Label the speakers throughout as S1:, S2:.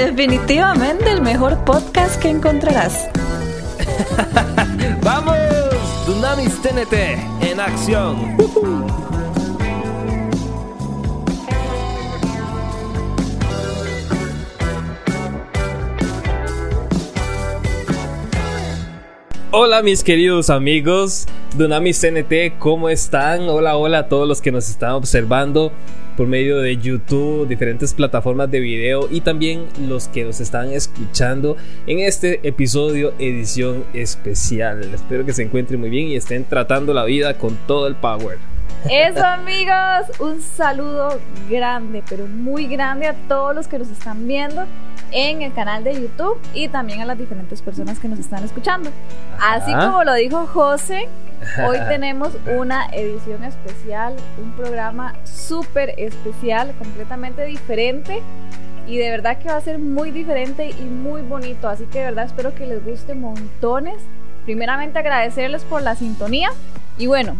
S1: Definitivamente el mejor podcast que encontrarás.
S2: ¡Vamos! Dunamis TNT en acción. Hola mis queridos amigos, Dunamis TNT, ¿cómo están? Hola, hola a todos los que nos están observando por medio de YouTube, diferentes plataformas de video y también los que nos están escuchando en este episodio edición especial. Espero que se encuentren muy bien y estén tratando la vida con todo el power.
S3: Eso amigos, un saludo grande, pero muy grande a todos los que nos están viendo en el canal de YouTube y también a las diferentes personas que nos están escuchando. Así como lo dijo José, hoy tenemos una edición especial, un programa súper especial, completamente diferente y de verdad que va a ser muy diferente y muy bonito. Así que de verdad espero que les guste montones. Primeramente agradecerles por la sintonía y bueno,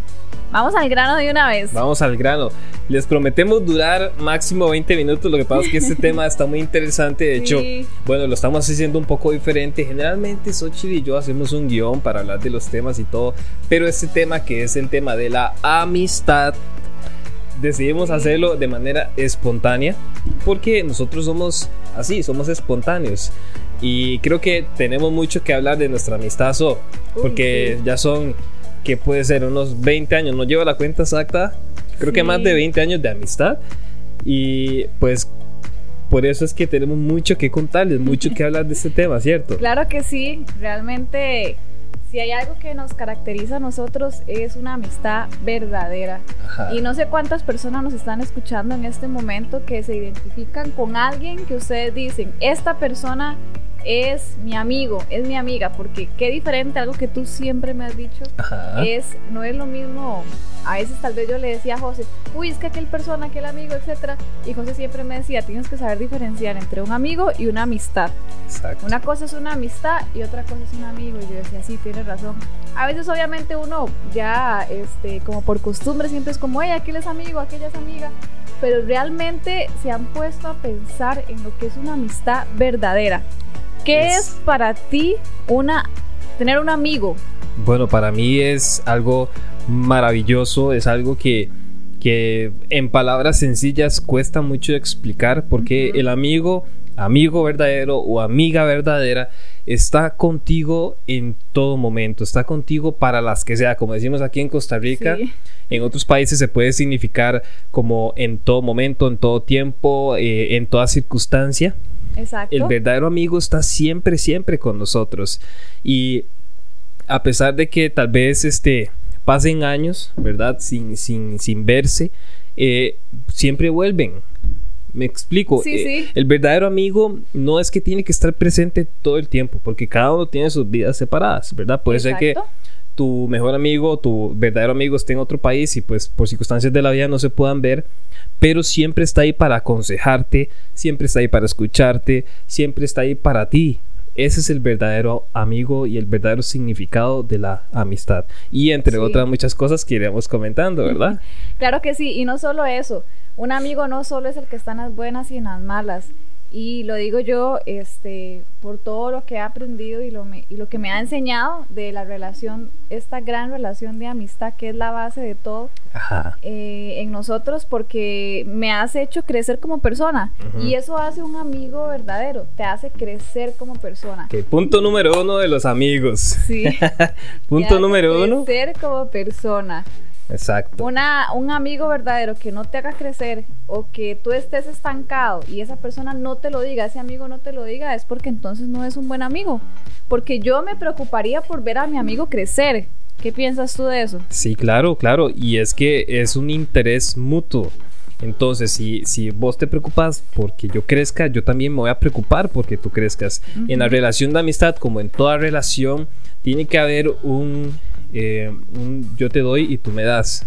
S3: Vamos al grano de una vez.
S2: Vamos al grano. Les prometemos durar máximo 20 minutos. Lo que pasa es que este tema está muy interesante. De hecho, bueno, lo estamos haciendo un poco diferente. Generalmente Xochitl y yo hacemos un guion para hablar de los temas y todo. Pero este tema que es el tema de la amistad decidimos hacerlo de manera espontánea porque nosotros somos así, somos espontáneos. Y creo que tenemos mucho que hablar de nuestra amistad, porque ya son que puede ser unos 20 años, no llevo la cuenta exacta, creo que más de 20 años de amistad. Y pues por eso es que tenemos mucho que contarles, mucho que hablar de este tema, ¿cierto?
S3: Claro que sí, realmente si hay algo que nos caracteriza a nosotros es una amistad verdadera. Y no sé cuántas personas nos están escuchando en este momento que se identifican con alguien que ustedes dicen, esta persona es mi amigo, es mi amiga, porque qué diferente, algo que tú siempre me has dicho, es, no es lo mismo, a veces tal vez yo le decía a José, uy, es que aquel persona, aquel amigo, etcétera, y José siempre me decía, tienes que saber diferenciar entre un amigo y una amistad. Una cosa es una amistad y otra cosa es un amigo, y yo decía, sí, tienes razón. A veces obviamente uno ya, este, como por costumbre, siempre es como, hey, aquel es amigo, aquella es amiga, pero realmente se han puesto a pensar en lo que es una amistad verdadera. ¿Qué es, para ti una tener un amigo?
S2: Bueno, para mí es algo maravilloso, es algo que, que en palabras sencillas cuesta mucho explicar porque el amigo, amigo verdadero o amiga verdadera está contigo en todo momento, está contigo para las que sea, como decimos aquí en Costa Rica. En otros países se puede significar como en todo momento, en todo tiempo, eh, en toda circunstancia. El verdadero amigo está siempre, siempre con nosotros. Y a pesar de que tal vez este, pasen años, ¿verdad? Sin, sin, sin verse, eh, siempre vuelven. Me explico. Eh, el verdadero amigo no es que tiene que estar presente todo el tiempo, porque cada uno tiene sus vidas separadas, ¿verdad? Puede ser que tu mejor amigo, tu verdadero amigo esté en otro país y pues por circunstancias de la vida no se puedan ver, pero siempre está ahí para aconsejarte, siempre está ahí para escucharte, siempre está ahí para ti. Ese es el verdadero amigo y el verdadero significado de la amistad. Y entre otras muchas cosas que iremos comentando, ¿verdad?
S3: Claro que sí, y no solo eso. Un amigo no solo es el que está en las buenas y en las malas. Y lo digo yo este, por todo lo que he aprendido y lo, y lo que me ha enseñado de la relación, esta gran relación de amistad que es la base de todo eh, en nosotros, porque me has hecho crecer como persona. Y eso hace un amigo verdadero, te hace crecer como persona.
S2: Que punto número uno de los amigos.
S3: Sí.
S2: punto número uno.
S3: Crecer como persona.
S2: Exacto.
S3: Una, un amigo verdadero que no te haga crecer o que tú estés estancado y esa persona no te lo diga, ese amigo no te lo diga, es porque entonces no es un buen amigo. Porque yo me preocuparía por ver a mi amigo crecer. ¿Qué piensas tú de eso?
S2: Sí, claro, claro. Y es que es un interés mutuo. Entonces, si, si vos te preocupas porque yo crezca, yo también me voy a preocupar porque tú crezcas. En la relación de amistad, como en toda relación, tiene que haber un eh, yo te doy y tú me das.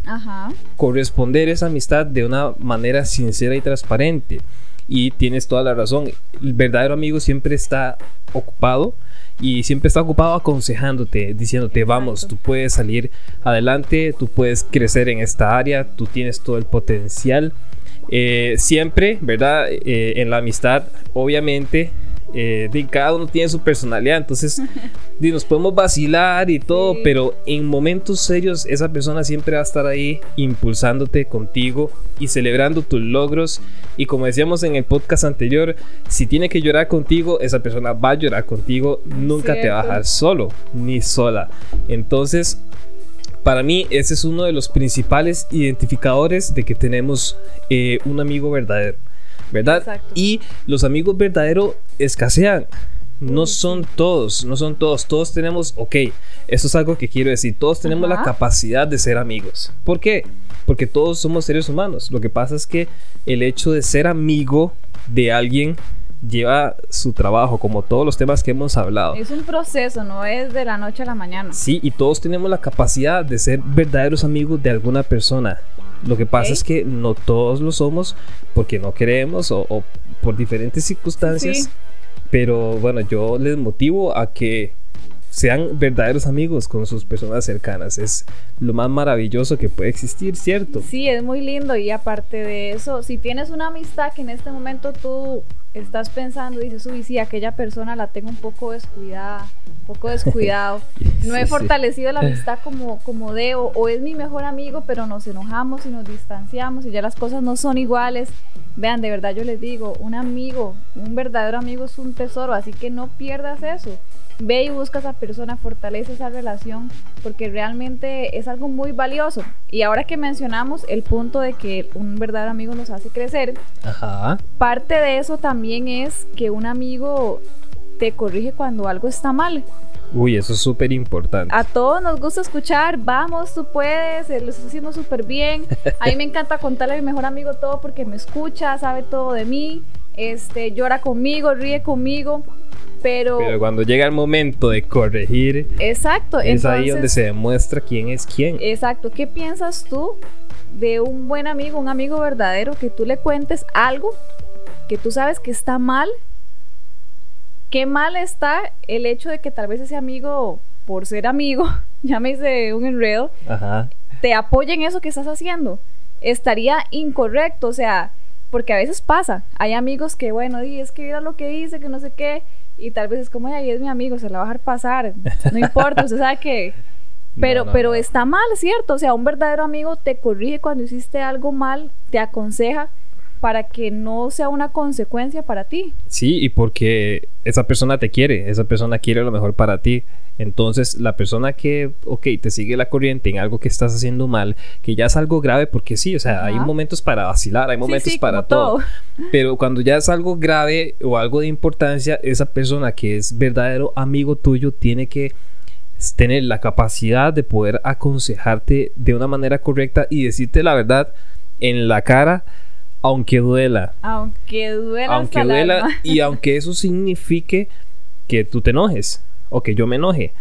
S2: Corresponder esa amistad de una manera sincera y transparente. Y tienes toda la razón. El verdadero amigo siempre está ocupado y siempre está ocupado aconsejándote, diciéndote, vamos, tú puedes salir adelante, tú puedes crecer en esta área, tú tienes todo el potencial. eh, siempre, ¿verdad? Eh, en la amistad, obviamente, eh, cada uno tiene su personalidad, entonces nos podemos vacilar y todo, pero en momentos serios esa persona siempre va a estar ahí impulsándote contigo y celebrando tus logros. Y como decíamos en el podcast anterior, si tiene que llorar contigo, esa persona va a llorar contigo, nunca te va a dejar solo ni sola. Entonces, para mí ese es uno de los principales identificadores de que tenemos eh, un amigo verdadero. ¿Verdad? Y los amigos verdaderos escasean. No son todos, no son todos. Todos tenemos, ok, eso es algo que quiero decir. Todos tenemos la capacidad de ser amigos. ¿Por qué? Porque todos somos seres humanos. Lo que pasa es que el hecho de ser amigo de alguien lleva su trabajo, como todos los temas que hemos hablado.
S3: Es un proceso, no es de la noche a la mañana.
S2: Sí, y todos tenemos la capacidad de ser verdaderos amigos de alguna persona. Lo que pasa es que no todos lo somos porque no queremos o, por diferentes circunstancias. Pero bueno, yo les motivo a que sean verdaderos amigos con sus personas cercanas. Es lo más maravilloso que puede existir, ¿cierto?
S3: Sí, es muy lindo y aparte de eso, si tienes una amistad que en este momento tú estás pensando y dices, uy, sí, aquella persona la tengo un poco descuidada, un poco descuidado, no he fortalecido la amistad como, como debo, o es mi mejor amigo, pero nos enojamos y nos distanciamos y ya las cosas no son iguales. Vean, de verdad yo les digo, un amigo, un verdadero amigo es un tesoro, así que no pierdas eso. Ve y busca a esa persona, fortalece esa relación, porque realmente es algo muy valioso. Y ahora que mencionamos el punto de que un verdadero amigo nos hace crecer, parte de eso también es que un amigo te corrige cuando algo está mal.
S2: Uy, eso es súper importante.
S3: A todos nos gusta escuchar, vamos, tú puedes, lo estás haciendo súper bien. A mí me encanta contarle a mi mejor amigo todo porque me escucha, sabe todo de mí, este, llora conmigo, ríe conmigo. Pero,
S2: cuando llega el momento de corregir,
S3: exacto,
S2: es ahí donde se demuestra quién es quién.
S3: Exacto, ¿qué piensas tú de un buen amigo, un amigo verdadero, que tú le cuentes algo que tú sabes que está mal? ¿Qué mal está el hecho de que tal vez ese amigo, por ser amigo, hice un enredo, te apoye en eso que estás haciendo? Estaría incorrecto, o sea, porque a veces pasa. Hay amigos que, bueno, y es que mira lo que dice, que no sé qué y tal vez es como, ay, es mi amigo, se la va a dejar pasar, no importa, usted sabe que... Pero, pero está mal, ¿cierto? O sea, un verdadero amigo te corrige cuando hiciste algo mal, te aconseja para que no sea una consecuencia para ti.
S2: Sí, y porque esa persona te quiere, esa persona quiere lo mejor para ti. Entonces, la persona que, ok, te sigue la corriente en algo que estás haciendo mal, que ya es algo grave, porque sí, o sea, hay momentos para vacilar, hay momentos para todo. Pero cuando ya es algo grave o algo de importancia, esa persona que es verdadero amigo tuyo tiene que tener la capacidad de poder aconsejarte de una manera correcta y decirte la verdad en la cara aunque duela.
S3: Aunque duela.
S2: Aunque duela y aunque eso signifique que tú te enojes o que yo me enoje.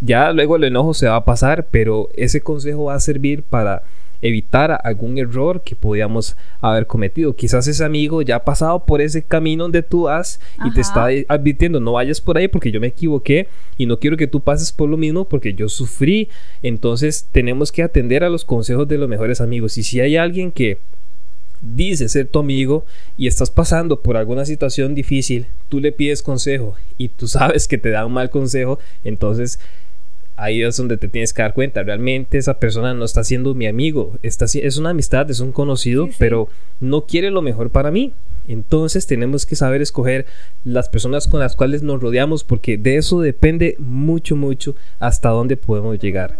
S2: Ya luego el enojo se va a pasar, pero ese consejo va a servir para evitar algún error que podíamos haber cometido. Quizás ese amigo ya ha pasado por ese camino donde tú has y te está advirtiendo, no vayas por ahí porque yo me equivoqué y no quiero que tú pases por lo mismo porque yo sufrí. Entonces tenemos que atender a los consejos de los mejores amigos. Y si hay alguien que dice ser tu amigo y estás pasando por alguna situación difícil, tú le pides consejo y tú sabes que te da un mal consejo, entonces ahí es donde te tienes que dar cuenta, realmente esa persona no está siendo mi amigo, está, es una amistad, es un conocido, pero no quiere lo mejor para mí. Entonces tenemos que saber escoger las personas con las cuales nos rodeamos porque de eso depende mucho, mucho hasta dónde podemos llegar.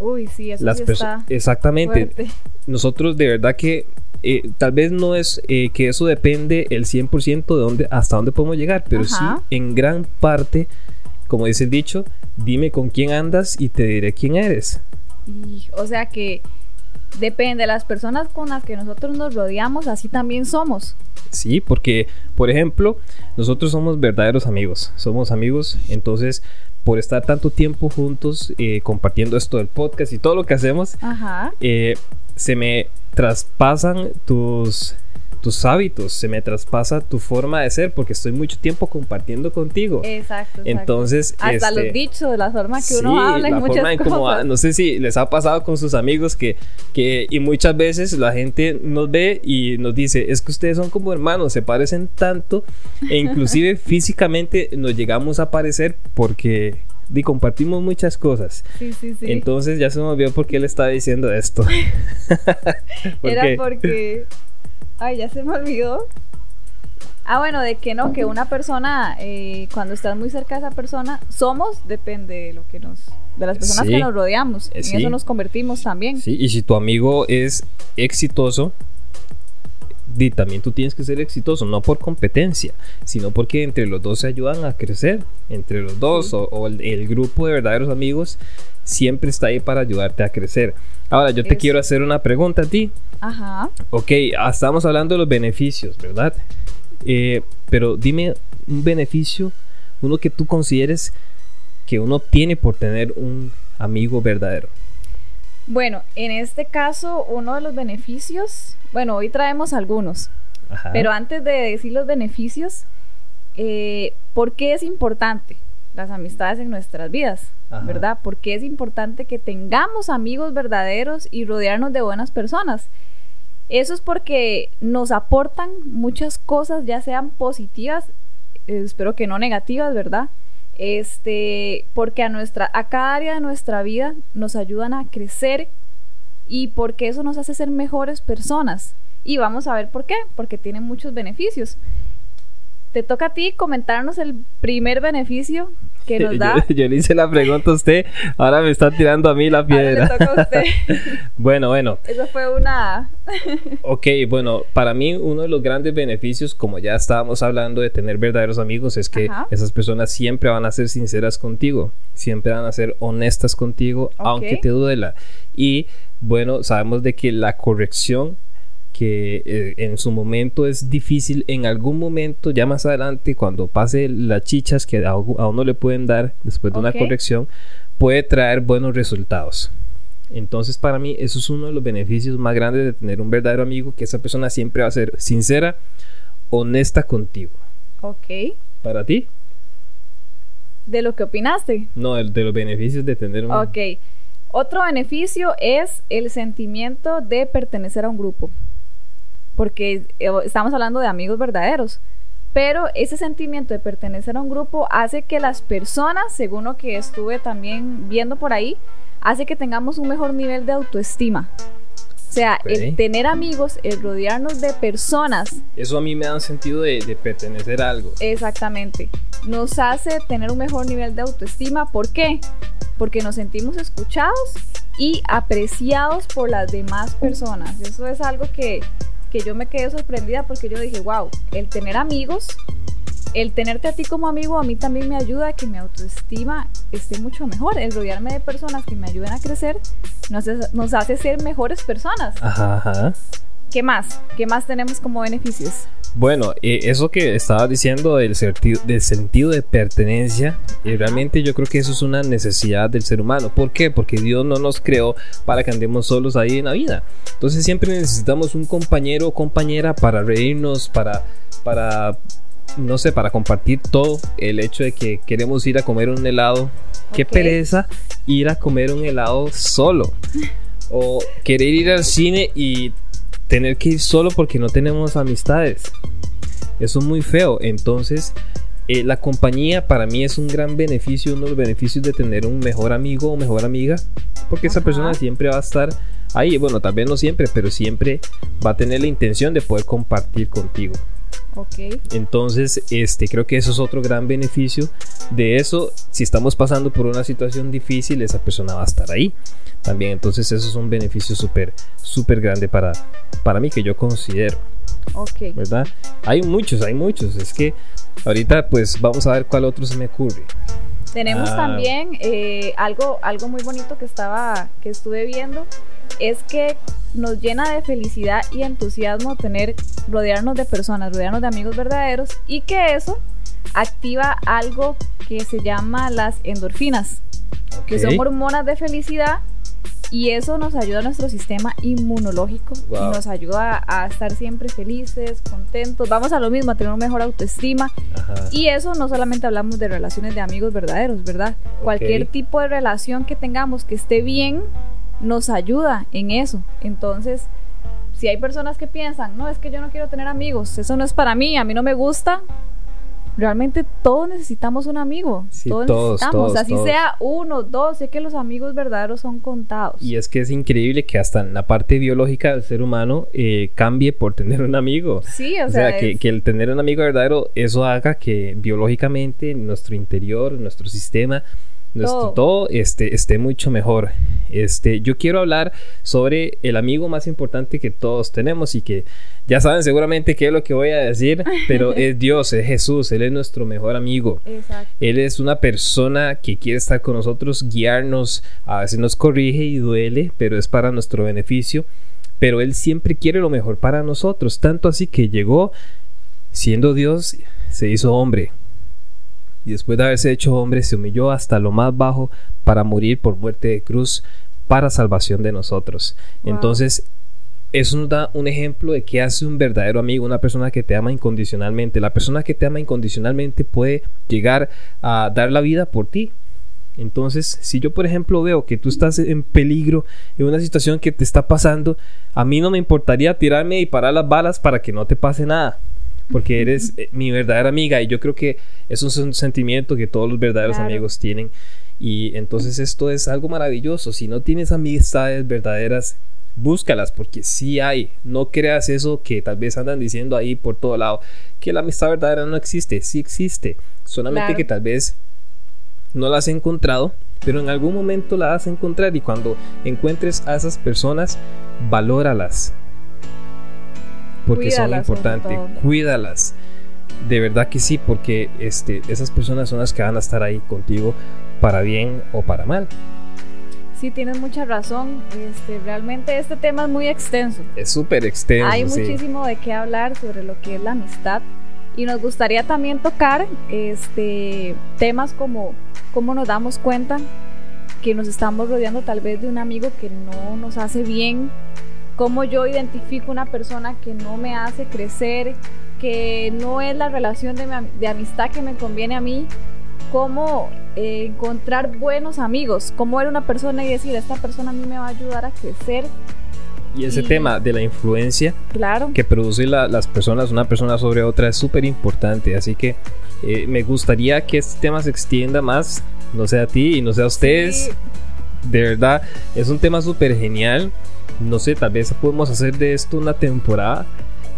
S3: Uy, sí, eso sí está
S2: Exactamente. Nosotros de verdad que eh, tal vez no es eh, que eso depende el 100% de dónde, hasta dónde podemos llegar, pero sí en gran parte, como dice el dicho, dime con quién andas y te diré quién eres.
S3: o sea que depende de las personas con las que nosotros nos rodeamos, así también somos.
S2: Sí, porque, por ejemplo, nosotros somos verdaderos amigos, somos amigos, entonces por estar tanto tiempo juntos eh, compartiendo esto del podcast y todo lo que hacemos, se me traspasan tus tus hábitos, se me traspasa tu forma de ser porque estoy mucho tiempo compartiendo contigo.
S3: Exacto.
S2: Entonces,
S3: hasta los
S2: este,
S3: dichos, la forma que uno habla y
S2: la
S3: muchas
S2: forma en cómo-
S3: cosas.
S2: no sé si les ha pasado con sus amigos que, que y muchas veces la gente nos ve y nos dice, es que ustedes son como hermanos, se parecen tanto e inclusive físicamente nos llegamos a parecer porque di, compartimos muchas cosas.
S3: Sí, sí, sí.
S2: Entonces ya se me olvidó por qué él estaba diciendo esto. ¿Por
S3: Era
S2: qué?
S3: porque. Ay, ya se me olvidó. Ah, bueno, de que no, que una persona, eh, cuando estás muy cerca de esa persona, somos, depende de lo que nos. de las personas
S2: Sí.
S3: que nos rodeamos.
S2: Eh,
S3: En
S2: sí.
S3: eso nos convertimos también.
S2: Sí, y si tu amigo es exitoso, también tú tienes que ser exitoso, no por competencia, sino porque entre los dos se ayudan a crecer, entre los dos
S3: Sí.
S2: o, o el, el grupo de verdaderos amigos siempre está ahí para ayudarte a crecer. Ahora, yo te quiero hacer una pregunta a ti.
S3: Ajá.
S2: Ok, ah, estamos hablando de los beneficios, ¿verdad? Eh, pero dime un beneficio, uno que tú consideres que uno tiene por tener un amigo verdadero.
S3: Bueno, en este caso, uno de los beneficios. Bueno, hoy traemos algunos.
S2: Ajá.
S3: Pero antes de decir los beneficios, eh, ¿por qué es importante las amistades en nuestras vidas?
S2: Ajá.
S3: ¿Verdad? ¿Por qué es importante que tengamos amigos verdaderos y rodearnos de buenas personas? Eso es porque nos aportan muchas cosas, ya sean positivas, eh, espero que no negativas, ¿verdad? Este, porque a nuestra, a cada área de nuestra vida nos ayudan a crecer y porque eso nos hace ser mejores personas. Y vamos a ver por qué, porque tiene muchos beneficios. Te toca a ti comentarnos el primer beneficio que nos da.
S2: Yo, yo le hice la pregunta a usted, ahora me está tirando a mí la
S3: Ahora le
S2: piedra.
S3: toca a usted.
S2: Bueno, bueno,
S3: Eso fue una.
S2: ok, bueno, para mí uno de los grandes beneficios, como ya estábamos hablando de tener verdaderos amigos, es que
S3: Ajá.
S2: esas personas siempre van a ser sinceras contigo, siempre van a ser honestas contigo, aunque te duela. Y bueno, sabemos de que la corrección que eh, en su momento es difícil, en algún momento, ya más adelante, cuando pase las chichas que a, uno le pueden dar después de una corrección, puede traer buenos resultados. Entonces, para mí, eso es uno de los beneficios más grandes de tener un verdadero amigo, que esa persona siempre va a ser sincera, honesta contigo.
S3: Ok.
S2: ¿Para ti?
S3: De lo que opinaste.
S2: No, el de los beneficios de tener un...
S3: Ok. Otro beneficio es el sentimiento de pertenecer a un grupo. Porque eh, estamos hablando de amigos verdaderos. Pero ese sentimiento de pertenecer a un grupo hace que las personas, según lo que estuve también viendo por ahí, hace que tengamos un mejor nivel de autoestima. O sea, el tener amigos, el rodearnos de personas
S2: Eso a mí me da un sentido de, de pertenecer a algo.
S3: Exactamente. Nos hace tener un mejor nivel de autoestima. ¿Por qué? Porque nos sentimos escuchados y apreciados por las demás personas. Eso es algo que, que yo me quedé sorprendida porque yo dije, wow, el tener amigos, el tenerte a ti como amigo a mí también me ayuda a que mi autoestima esté mucho mejor. El rodearme de personas que me ayuden a crecer nos, hace- ser mejores personas.
S2: Ajá, ajá.
S3: ¿Qué más? ¿Qué más tenemos como beneficios?
S2: Bueno, eh, eso que estabas diciendo del, sentido- del sentido de pertenencia, eh, realmente yo creo que eso es una necesidad del ser humano. ¿Por qué? Porque Dios no nos creó para que andemos solos ahí en la vida. Entonces siempre necesitamos un compañero o compañera para reírnos, para, para, no sé, para compartir todo. El hecho de que queremos ir a comer un helado. Qué pereza ir a comer un helado solo. O querer ir al cine y tener que ir solo porque no tenemos amistades. Eso es muy feo. Entonces, eh, la compañía para mí es un gran beneficio, uno de los beneficios de tener un mejor amigo o mejor amiga. Porque esa persona siempre va a estar ahí. Bueno, tal vez no siempre, pero siempre va a tener la intención de poder compartir contigo.
S3: Ok.
S2: Entonces, este, creo que eso es otro gran beneficio de eso. Si estamos pasando por una situación difícil, esa persona va a estar ahí también. Entonces, eso es un beneficio súper, súper grande para, para mí que yo considero,
S3: Ok.
S2: ¿verdad? Hay muchos, hay muchos. Es que ahorita, pues, vamos a ver cuál otro se me ocurre.
S3: Tenemos
S2: Ah.
S3: también eh, algo, algo muy bonito que estaba, que estuve viendo, es que nos llena de felicidad y entusiasmo tener, rodearnos de personas, rodearnos de amigos verdaderos y que eso activa algo que se llama las endorfinas, que son hormonas de felicidad Y eso nos ayuda a nuestro sistema inmunológico y nos ayuda a, estar siempre felices, contentos. Vamos a lo mismo, a tener una mejor autoestima. Y eso no solamente hablamos de relaciones de amigos verdaderos, ¿verdad? Cualquier tipo de relación que tengamos que esté bien nos ayuda en eso. Entonces, si hay personas que piensan, no, es que yo no quiero tener amigos, eso no es para mí, a mí no me gusta, realmente todos necesitamos un amigo. todos, necesitamos. Así sea uno, dos. Sé que los amigos verdaderos son contados.
S2: Y es que es increíble que hasta en la parte biológica del ser humano eh, cambie por tener un amigo.
S3: Sí,
S2: o, sea, que, que, el tener un amigo verdadero, eso haga que biológicamente nuestro interior, nuestro sistema, nuestro todo, este, esté mucho mejor. Este, yo quiero hablar sobre el amigo más importante que todos tenemos y que ya saben seguramente qué es lo que voy a decir, pero es Dios, es Jesús, Él es nuestro mejor amigo. Él es una persona que quiere estar con nosotros, guiarnos, a veces nos corrige y duele, pero es para nuestro beneficio. Pero Él siempre quiere lo mejor para nosotros, tanto así que llegó, siendo Dios, se hizo hombre y después de haberse hecho hombre se humilló hasta lo más bajo para morir por muerte de cruz para salvación de nosotros. Entonces, eso nos da un ejemplo de qué hace un verdadero amigo, una persona que te ama incondicionalmente. La persona que te ama incondicionalmente puede llegar a dar la vida por ti. Entonces, si yo, por ejemplo, veo que tú estás en peligro, en una situación que te está pasando, a mí no me importaría tirarme y parar las balas para que no te pase nada porque eres eh, mi verdadera amiga y yo creo que es un sentimiento que todos los verdaderos amigos tienen y entonces esto es algo maravilloso. Si no tienes amistades verdaderas, búscalas porque sí hay. No creas eso que tal vez andan diciendo ahí por todo lado, que la amistad verdadera no existe. Sí existe. Solamente que tal vez no la has encontrado, pero en algún momento la vas a encontrar y cuando encuentres a esas personas, valóralas, porque son importantes. Cuídalas. De verdad que sí, porque este, esas personas son las que van a estar ahí contigo para bien o para mal.
S3: Sí, tienes mucha razón. Este, realmente este tema es muy extenso.
S2: Es súper extenso.
S3: Hay muchísimo de qué hablar sobre lo que es la amistad. Y nos gustaría también tocar este, temas como cómo nos damos cuenta que nos estamos rodeando tal vez de un amigo que no nos hace bien cómo yo identifico una persona que no me hace crecer, que no es la relación de, amistad que me conviene a mí, cómo eh, encontrar buenos amigos, cómo era una persona y decir, esta persona a mí me va a ayudar a crecer.
S2: Y ese tema de la influencia
S3: claro.
S2: que produce las personas, una persona sobre otra, es súper importante. Así que eh, me gustaría que este tema se extienda más, no sea a ti y no sea a ustedes. De verdad, es un tema súper genial no sé, tal vez podemos hacer de esto una temporada.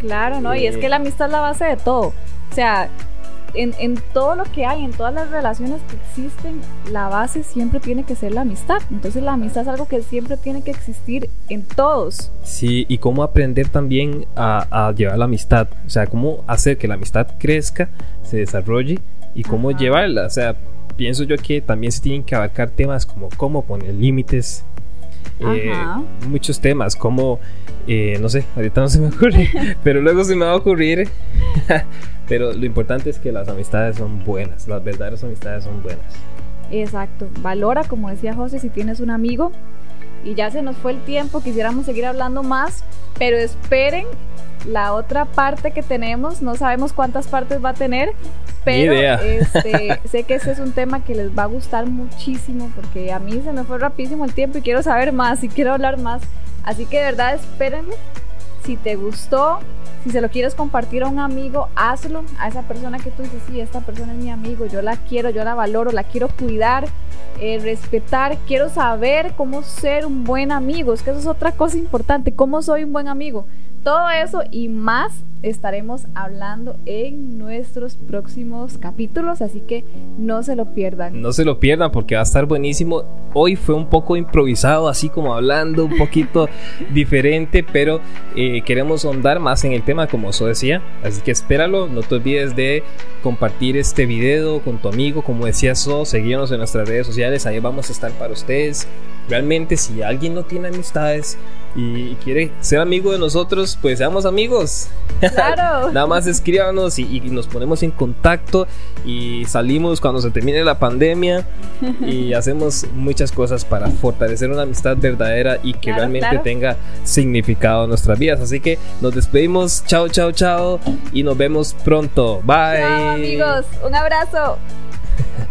S3: Claro, ¿no? y es que la amistad es la base de todo. O sea, en, todo lo que hay, en todas las relaciones que existen, la base siempre tiene que ser la amistad. Entonces la amistad es algo que siempre tiene que existir en todos.
S2: Sí, y cómo aprender también a, llevar la amistad. O sea, cómo hacer que la amistad crezca, se desarrolle y cómo llevarla. O sea, pienso yo que también se tienen que abarcar temas como cómo poner límites, eh, muchos temas, como, eh, no sé, ahorita no se me ocurre, pero luego se me va a ocurrir. pero lo importante es que las amistades son buenas, las verdaderas amistades son buenas.
S3: Exacto, valora, como decía José, si tienes un amigo. Y ya se nos fue el tiempo, quisiéramos seguir hablando más, pero esperen la otra parte que tenemos, no sabemos cuántas partes va a tener, pero este, sé que ese es un tema que les va a gustar muchísimo porque a mí se me fue rapidísimo el tiempo y quiero saber más y quiero hablar más. Así que de verdad espérenme. Si te gustó, si se lo quieres compartir a un amigo, hazlo a esa persona que tú dices, sí, esta persona es mi amigo, yo la quiero, yo la valoro, la quiero cuidar, eh, respetar, quiero saber cómo ser un buen amigo. Es que eso es otra cosa importante, cómo soy un buen amigo. Todo eso y más estaremos hablando en nuestros próximos capítulos, así que no se lo pierdan.
S2: No se lo pierdan porque va a estar buenísimo. Hoy fue un poco improvisado, así como hablando un poquito diferente, pero eh, queremos ahondar más en el tema, como eso decía. Así que espéralo, no te olvides de compartir este video con tu amigo, como decía So, seguirnos en nuestras redes sociales, ahí vamos a estar para ustedes. Realmente, si alguien no tiene amistades, y quiere ser amigo de nosotros, pues seamos amigos.
S3: Claro.
S2: Nada más escríbanos y, y, nos ponemos en contacto y salimos cuando se termine la pandemia y hacemos muchas cosas para fortalecer una amistad verdadera y que
S3: Claro,
S2: realmente
S3: claro.
S2: tenga significado en nuestras vidas. Así que nos despedimos. Chao, chao, chao. Y nos vemos pronto. Bye.
S3: Chao, amigos. Un abrazo.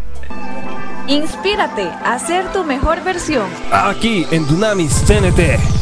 S1: Inspírate a ser tu mejor versión.
S2: Aquí en Dunamis TNT.